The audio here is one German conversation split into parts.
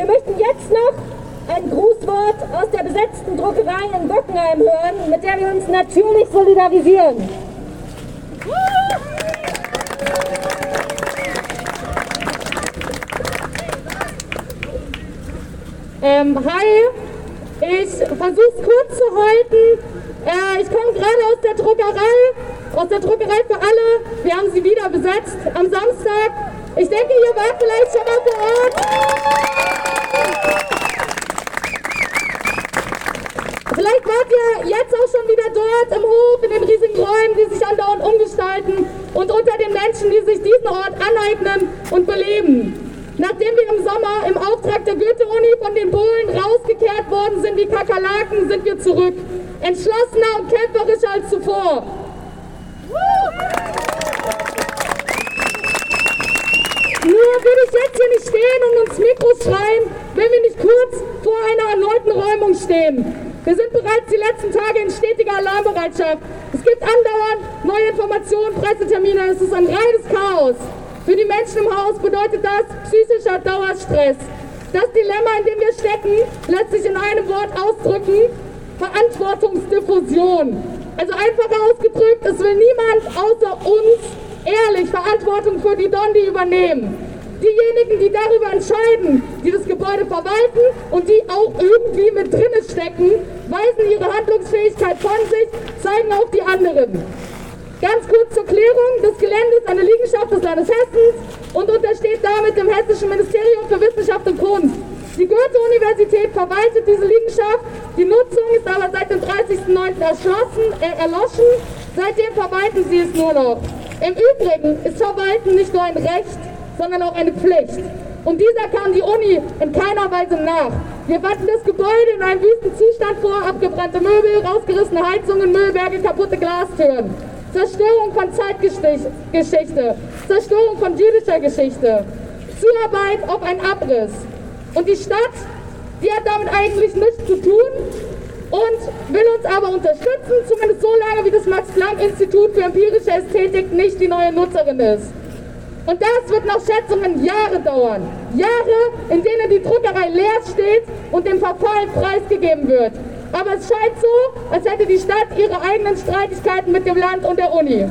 Wir möchten jetzt noch ein Grußwort aus der besetzten Druckerei in Bockenheim hören, mit der wir uns natürlich solidarisieren. Ähm, hi, ich versuche es kurz zu halten. Äh, ich komme gerade aus der Druckerei, aus der Druckerei für alle. Wir haben sie wieder besetzt am Samstag. Ich denke, ihr wart vielleicht schon mal vor Ort. Vielleicht wart ihr jetzt auch schon wieder dort im Hof, in den riesigen Räumen, die sich andauernd umgestalten und unter den Menschen, die sich diesen Ort aneignen und beleben. Nachdem wir im Sommer im Auftrag der Goethe-Uni von den Bullen rausgekehrt worden sind wie Kakerlaken, sind wir zurück. Entschlossener und kämpferischer als zuvor. Nur würde ich jetzt hier nicht stehen und uns Mikro schreien, wenn wir nicht kurz vor einer erneuten Räumung stehen. Wir sind bereits die letzten Tage in stetiger Alarmbereitschaft. Es gibt andauernd neue Informationen, Pressetermine. Es ist ein reines Chaos. Für die Menschen im Haus bedeutet das psychischer Dauerstress. Das Dilemma, in dem wir stecken, lässt sich in einem Wort ausdrücken. Verantwortungsdiffusion. Also einfacher ausgedrückt, es will niemand außer uns ehrlich Verantwortung für die Dondi übernehmen. Diejenigen, die darüber entscheiden, die das Gebäude verwalten und die auch irgendwie mit drinnen stecken, weisen ihre Handlungsfähigkeit von sich, zeigen auch die anderen. Ganz kurz zur Klärung, das Gelände ist eine Liegenschaft des Landes Hessens und untersteht damit dem Hessischen Ministerium für Wissenschaft und Kunst. Die Goethe-Universität verwaltet diese Liegenschaft, die Nutzung ist aber seit dem 30.09. Äh, erloschen, seitdem verwalten sie es nur noch. Im Übrigen ist Verwalten nicht nur ein Recht, sondern auch eine Pflicht. Und dieser kam die Uni in keiner Weise nach. Wir fanden das Gebäude in einem wüsten Zustand vor, abgebrannte Möbel, rausgerissene Heizungen, Müllberge, kaputte Glastüren. Zerstörung von Zeitgeschichte, Zerstörung von jüdischer Geschichte, Zuarbeit auf einen Abriss. Und die Stadt, die hat damit eigentlich nichts zu tun und will uns aber unterstützen, zumindest so lange, wie das Max-Planck-Institut für empirische Ästhetik nicht die neue Nutzerin ist. Und das wird nach Schätzungen Jahre dauern. Jahre, in denen die Druckerei leer steht und dem Verfall preisgegeben wird. Aber es scheint so, als hätte die Stadt ihre eigenen Streitigkeiten mit dem Land und der Uni.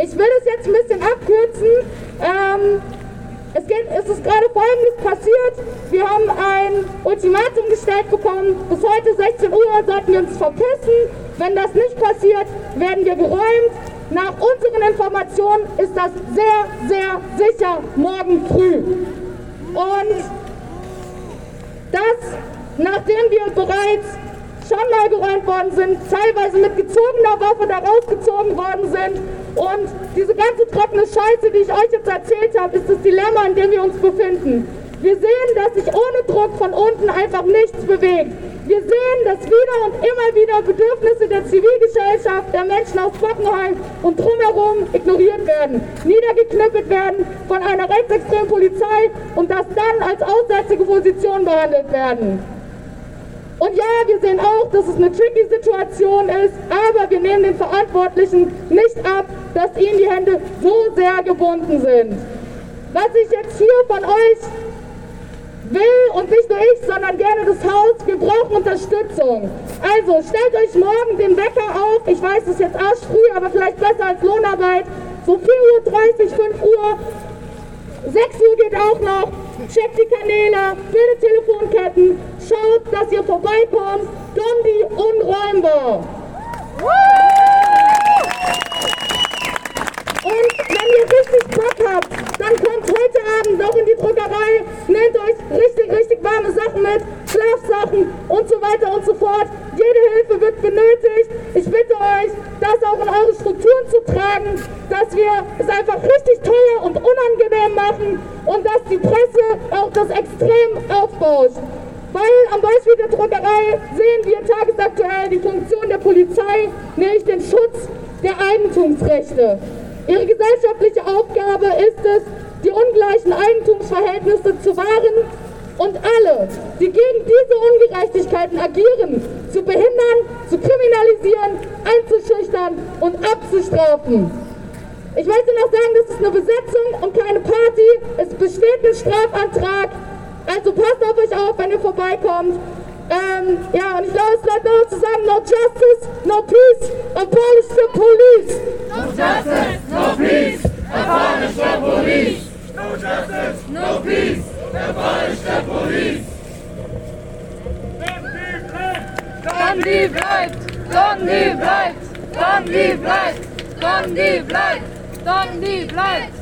Ich will es jetzt ein bisschen abkürzen. Ähm, es, geht, es, ist gerade Folgendes passiert. Wir haben ein Ultimatum gestellt bekommen. Bis heute 16 Uhr sollten wir uns verpissen. Wenn das nicht passiert, werden wir geräumt. Nach unseren Informationen ist das sehr, sehr sicher morgen früh. Und das, nachdem wir bereits schon mal geräumt worden sind, teilweise mit gezogener Waffe da rausgezogen worden sind. Und diese ganze trockene Scheiße, die ich euch jetzt erzählt habe, ist das Dilemma, in dem wir uns befinden. Wir sehen, dass sich ohne Druck von unten einfach nichts bewegt. Wir sehen, dass wieder und immer wieder Bedürfnisse der Zivilgesellschaft, der Menschen aus Bockenheim und drumherum ignoriert werden, niedergeknüppelt werden von einer rechtsextremen Polizei und das dann als aussätzige Position behandelt werden. Und ja, wir sehen auch, dass es eine tricky Situation ist, aber wir nehmen den Verantwortlichen nicht ab, dass ihnen die Hände so sehr gebunden sind. Was ich jetzt hier von euch will und nicht nur ich, sondern gerne das Haus, wir brauchen Unterstützung. Also stellt euch morgen den Wecker auf. Ich weiß, es ist jetzt arschfrüh, aber vielleicht besser als Lohnarbeit. So 4.30 Uhr, 5 Uhr. 6 Uhr geht auch noch. Checkt die Kanäle, bildet Telefonketten, schaut, dass ihr vorbeikommt. Dondi unräumbar. Und wenn ihr richtig Bock habt, dann kommt heute Abend auch in die Druckerei, nehmt euch richtig, richtig warme Sachen mit, Schlafsachen und so weiter und so fort. Jede Hilfe wird benötigt. Ich bitte euch, das auch in eure Strukturen zu tragen, dass wir es einfach richtig teuer und unangenehm machen und dass die Presse auch das extrem aufbauscht. Weil am Beispiel der Druckerei sehen wir tagesaktuell die Funktion der Polizei, nämlich den Schutz der Eigentumsrechte. Ihre gesellschaftliche Aufgabe ist es, die ungleichen Eigentumsverhältnisse zu wahren die gegen diese Ungerechtigkeiten agieren, zu behindern, zu kriminalisieren, einzuschüchtern und abzustrafen. Ich möchte noch sagen, das ist eine Besetzung und keine Party. Es besteht ein Strafantrag Also passt auf euch auf, wenn ihr vorbeikommt. Ähm, ja, und ich glaube, es bleibt nur zu sagen, no justice, no peace, abolish the police. No justice, no peace, abolish the police. No justice, no peace, abolish the police. Gandhi bleibt! Gandhi bleibt! Gandhi bleibt! Gandhi bleibt! Gandhi bleibt!